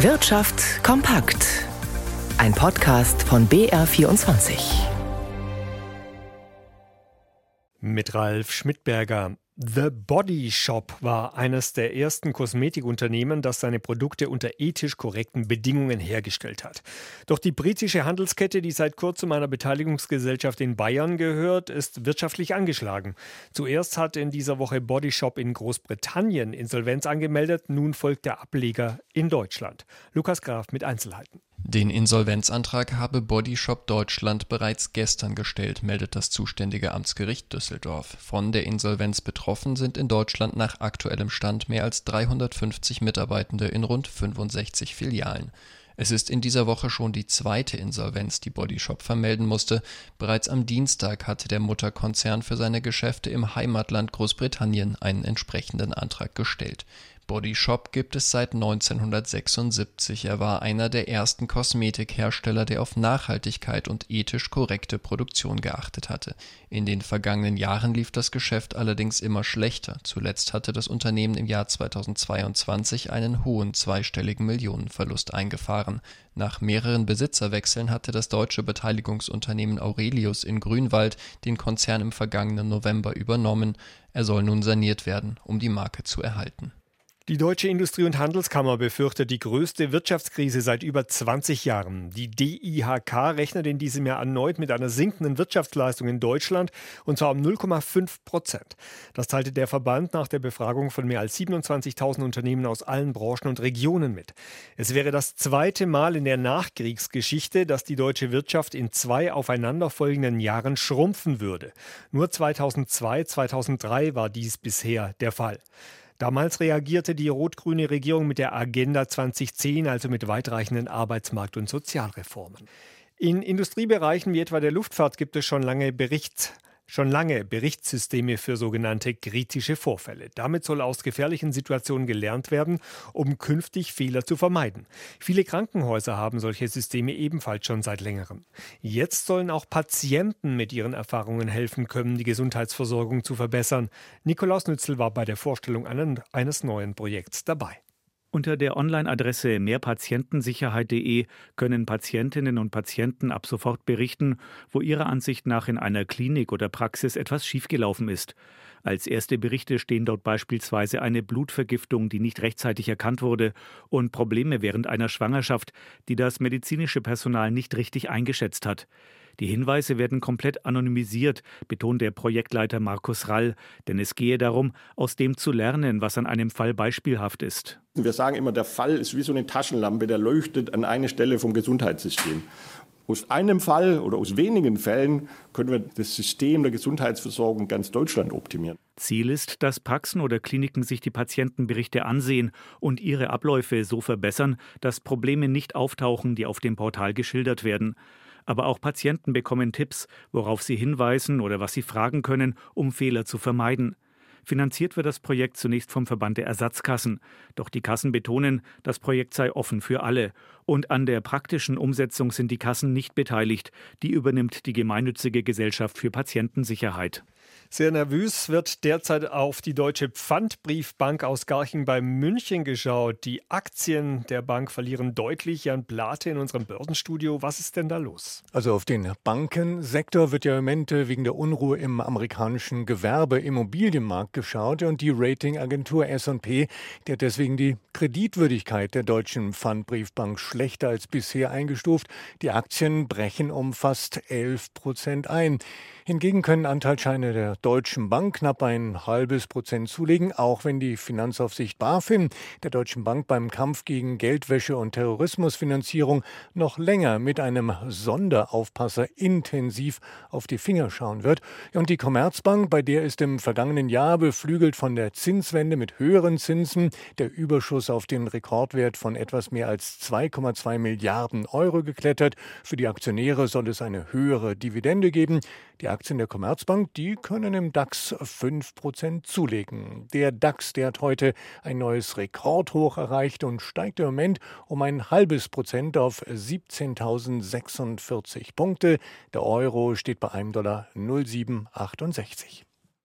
Wirtschaft kompakt. Ein Podcast von BR24. Mit Ralf Schmidberger. The Body Shop war eines der ersten Kosmetikunternehmen, das seine Produkte unter ethisch korrekten Bedingungen hergestellt hat. Doch die britische Handelskette, die seit kurzem einer Beteiligungsgesellschaft in Bayern gehört, ist wirtschaftlich angeschlagen. Zuerst hat in dieser Woche Body Shop in Großbritannien Insolvenz angemeldet, nun folgt der Ableger in Deutschland. Lukas Graf mit Einzelheiten. Den Insolvenzantrag habe Bodyshop Deutschland bereits gestern gestellt, meldet das zuständige Amtsgericht Düsseldorf. Von der Insolvenz betroffen sind in Deutschland nach aktuellem Stand mehr als 350 Mitarbeitende in rund 65 Filialen. Es ist in dieser Woche schon die zweite Insolvenz, die Bodyshop vermelden musste. Bereits am Dienstag hatte der Mutterkonzern für seine Geschäfte im Heimatland Großbritannien einen entsprechenden Antrag gestellt. Body Shop gibt es seit 1976. Er war einer der ersten Kosmetikhersteller, der auf Nachhaltigkeit und ethisch korrekte Produktion geachtet hatte. In den vergangenen Jahren lief das Geschäft allerdings immer schlechter. Zuletzt hatte das Unternehmen im Jahr 2022 einen hohen zweistelligen Millionenverlust eingefahren. Nach mehreren Besitzerwechseln hatte das deutsche Beteiligungsunternehmen Aurelius in Grünwald den Konzern im vergangenen November übernommen. Er soll nun saniert werden, um die Marke zu erhalten. Die Deutsche Industrie- und Handelskammer befürchtet die größte Wirtschaftskrise seit über 20 Jahren. Die DIHK rechnet in diesem Jahr erneut mit einer sinkenden Wirtschaftsleistung in Deutschland und zwar um 0,5 Prozent. Das teilte der Verband nach der Befragung von mehr als 27.000 Unternehmen aus allen Branchen und Regionen mit. Es wäre das zweite Mal in der Nachkriegsgeschichte, dass die deutsche Wirtschaft in zwei aufeinanderfolgenden Jahren schrumpfen würde. Nur 2002, 2003 war dies bisher der Fall. Damals reagierte die rot-grüne Regierung mit der Agenda 2010, also mit weitreichenden Arbeitsmarkt- und Sozialreformen. In Industriebereichen wie etwa der Luftfahrt gibt es schon lange Berichts schon lange Berichtssysteme für sogenannte kritische Vorfälle. Damit soll aus gefährlichen Situationen gelernt werden, um künftig Fehler zu vermeiden. Viele Krankenhäuser haben solche Systeme ebenfalls schon seit längerem. Jetzt sollen auch Patienten mit ihren Erfahrungen helfen können, die Gesundheitsversorgung zu verbessern. Nikolaus Nützel war bei der Vorstellung eines neuen Projekts dabei. Unter der Online-Adresse mehrpatientensicherheit.de können Patientinnen und Patienten ab sofort berichten, wo ihrer Ansicht nach in einer Klinik oder Praxis etwas schiefgelaufen ist. Als erste Berichte stehen dort beispielsweise eine Blutvergiftung, die nicht rechtzeitig erkannt wurde, und Probleme während einer Schwangerschaft, die das medizinische Personal nicht richtig eingeschätzt hat. Die Hinweise werden komplett anonymisiert, betont der Projektleiter Markus Rall, denn es gehe darum, aus dem zu lernen, was an einem Fall beispielhaft ist. Wir sagen immer, der Fall ist wie so eine Taschenlampe, der leuchtet an eine Stelle vom Gesundheitssystem. Aus einem Fall oder aus wenigen Fällen können wir das System der Gesundheitsversorgung ganz Deutschland optimieren. Ziel ist, dass Praxen oder Kliniken sich die Patientenberichte ansehen und ihre Abläufe so verbessern, dass Probleme nicht auftauchen, die auf dem Portal geschildert werden. Aber auch Patienten bekommen Tipps, worauf sie hinweisen oder was sie fragen können, um Fehler zu vermeiden. Finanziert wird das Projekt zunächst vom Verband der Ersatzkassen. Doch die Kassen betonen, das Projekt sei offen für alle. Und an der praktischen Umsetzung sind die Kassen nicht beteiligt. Die übernimmt die gemeinnützige Gesellschaft für Patientensicherheit. Sehr nervös wird derzeit auf die Deutsche Pfandbriefbank aus Garching bei München geschaut. Die Aktien der Bank verlieren deutlich. Jan Plate in unserem Börsenstudio. Was ist denn da los? Also auf den Bankensektor wird ja im Moment wegen der Unruhe im amerikanischen Gewerbeimmobilienmarkt geschaut und die Ratingagentur S&P, hat deswegen die Kreditwürdigkeit der Deutschen Pfandbriefbank schlechter als bisher eingestuft. Die Aktien brechen um fast 11 Prozent ein. Hingegen können Anteilsscheine der Deutschen Bank knapp ein halbes Prozent zulegen, auch wenn die Finanzaufsicht BaFin der Deutschen Bank beim Kampf gegen Geldwäsche und Terrorismusfinanzierung noch länger mit einem Sonderaufpasser intensiv auf die Finger schauen wird. Und die Commerzbank, bei der ist im vergangenen Jahr beflügelt von der Zinswende mit höheren Zinsen der Überschuss auf den Rekordwert von etwas mehr als 2,2 Milliarden Euro geklettert. Für die Aktionäre soll es eine höhere Dividende geben. Die Aktien der Commerzbank, die können im DAX 5% zulegen. Der DAX, der hat heute ein neues Rekordhoch erreicht und steigt im Moment um ein halbes Prozent auf 17.046 Punkte. Der Euro steht bei einem Dollar 0,768.